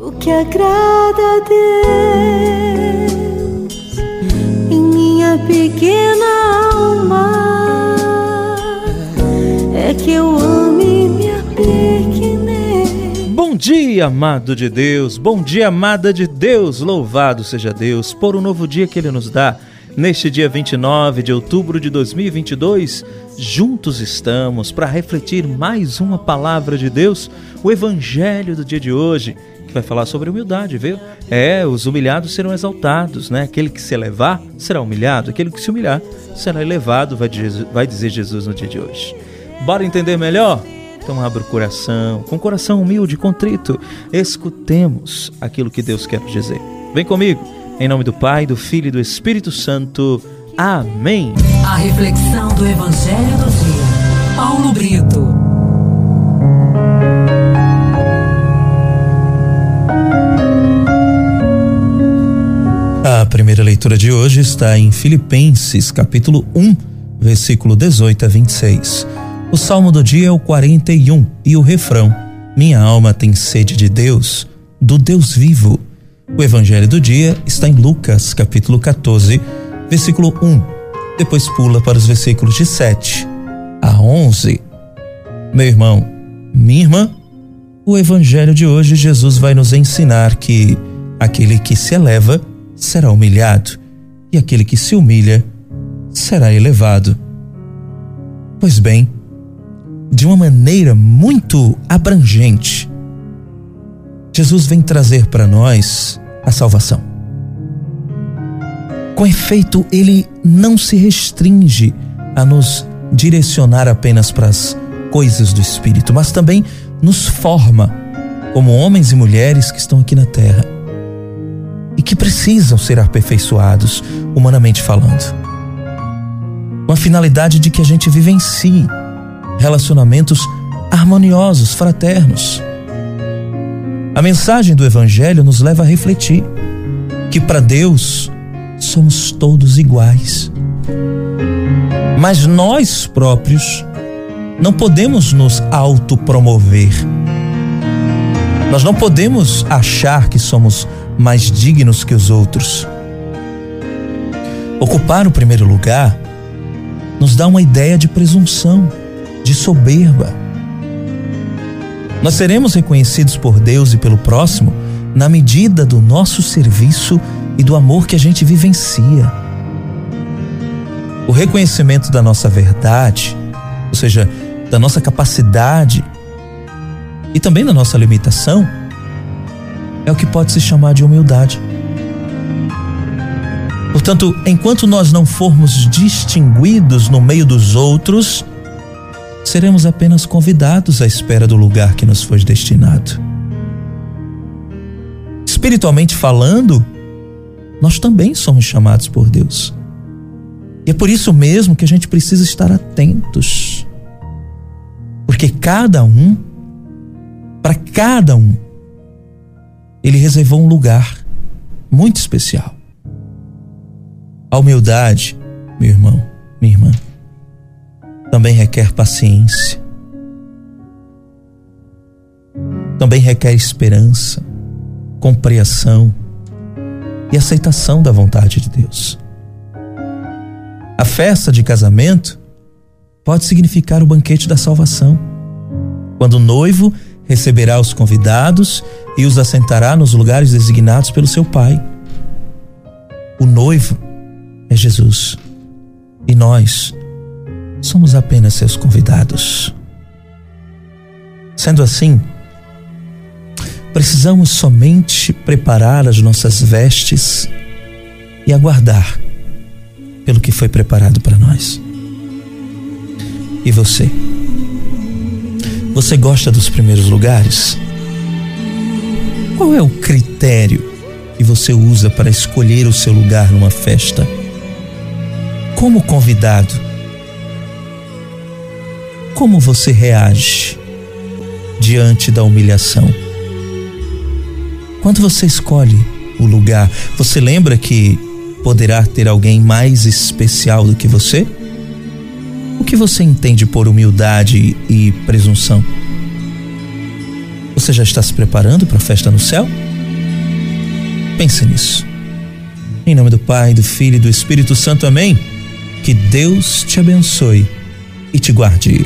O que agrada a Deus em minha pequena alma é que eu ame minha pequenez. Bom dia, amado de Deus, bom dia, amada de Deus, louvado seja Deus por um novo dia que Ele nos dá. Neste dia 29 de outubro de 2022, juntos estamos para refletir mais uma palavra de Deus, o Evangelho do dia de hoje que vai falar sobre humildade, viu? É, os humilhados serão exaltados, né? Aquele que se elevar será humilhado, aquele que se humilhar será elevado, vai dizer, Jesus no dia de hoje. Bora entender melhor? Então abra o coração, com coração humilde, contrito, escutemos aquilo que Deus quer dizer. Vem comigo, em nome do Pai, do Filho e do Espírito Santo. Amém. A reflexão do Evangelho do Dia. Paulo Brito. A primeira leitura de hoje está em Filipenses, capítulo 1, versículo 18 a 26. O salmo do dia é o 41 e o refrão: Minha alma tem sede de Deus, do Deus vivo. O evangelho do dia está em Lucas, capítulo 14, versículo 1. Depois pula para os versículos de 7 a 11. Meu irmão, minha irmã, o evangelho de hoje Jesus vai nos ensinar que aquele que se eleva será humilhado, e aquele que se humilha será elevado. Pois bem, de uma maneira muito abrangente, Jesus vem trazer para nós a salvação. Com efeito, ele não se restringe a nos direcionar apenas para as coisas do Espírito, mas também nos forma como homens e mulheres que estão aqui na terra e que precisam ser aperfeiçoados, humanamente falando. Com a finalidade de que a gente vivencie relacionamentos harmoniosos, fraternos. A mensagem do Evangelho nos leva a refletir que para Deus somos todos iguais. Mas nós próprios não podemos nos autopromover. Nós não podemos achar que somos mais dignos que os outros. Ocupar o primeiro lugar nos dá uma ideia de presunção, de soberba. Nós seremos reconhecidos por Deus e pelo próximo na medida do nosso serviço e do amor que a gente vivencia. O reconhecimento da nossa verdade, ou seja, da nossa capacidade e também da nossa limitação, é o que pode se chamar de humildade. Portanto, enquanto nós não formos distinguidos no meio dos outros, seremos apenas convidados à espera do lugar que nos foi destinado. Espiritualmente falando, nós também somos chamados por Deus. E é por isso mesmo que a gente precisa estar atentos. Porque cada um, para cada um, ele reservou um lugar muito especial. A humildade, meu irmão, minha irmã, também requer paciência. Também requer esperança, compreensão e aceitação da vontade de Deus. A festa de casamento pode significar o banquete da salvação, quando o noivo receberá os convidados e os assentará nos lugares designados pelo seu Pai. O noivo é Jesus e nós somos apenas seus convidados. Sendo assim, precisamos somente preparar as nossas vestes e aguardar pelo que foi preparado para nós. E você? Você gosta dos primeiros lugares? Qual é o critério que você usa para escolher o seu lugar numa festa? Como convidado, como você reage diante da humilhação? Quando você escolhe o lugar, você lembra que poderá ter alguém mais especial do que você? O que você entende por humildade e presunção? Você já está se preparando para a festa no céu? Pense nisso. Em nome do Pai, do Filho e do Espírito Santo, amém. Que Deus te abençoe e te guarde.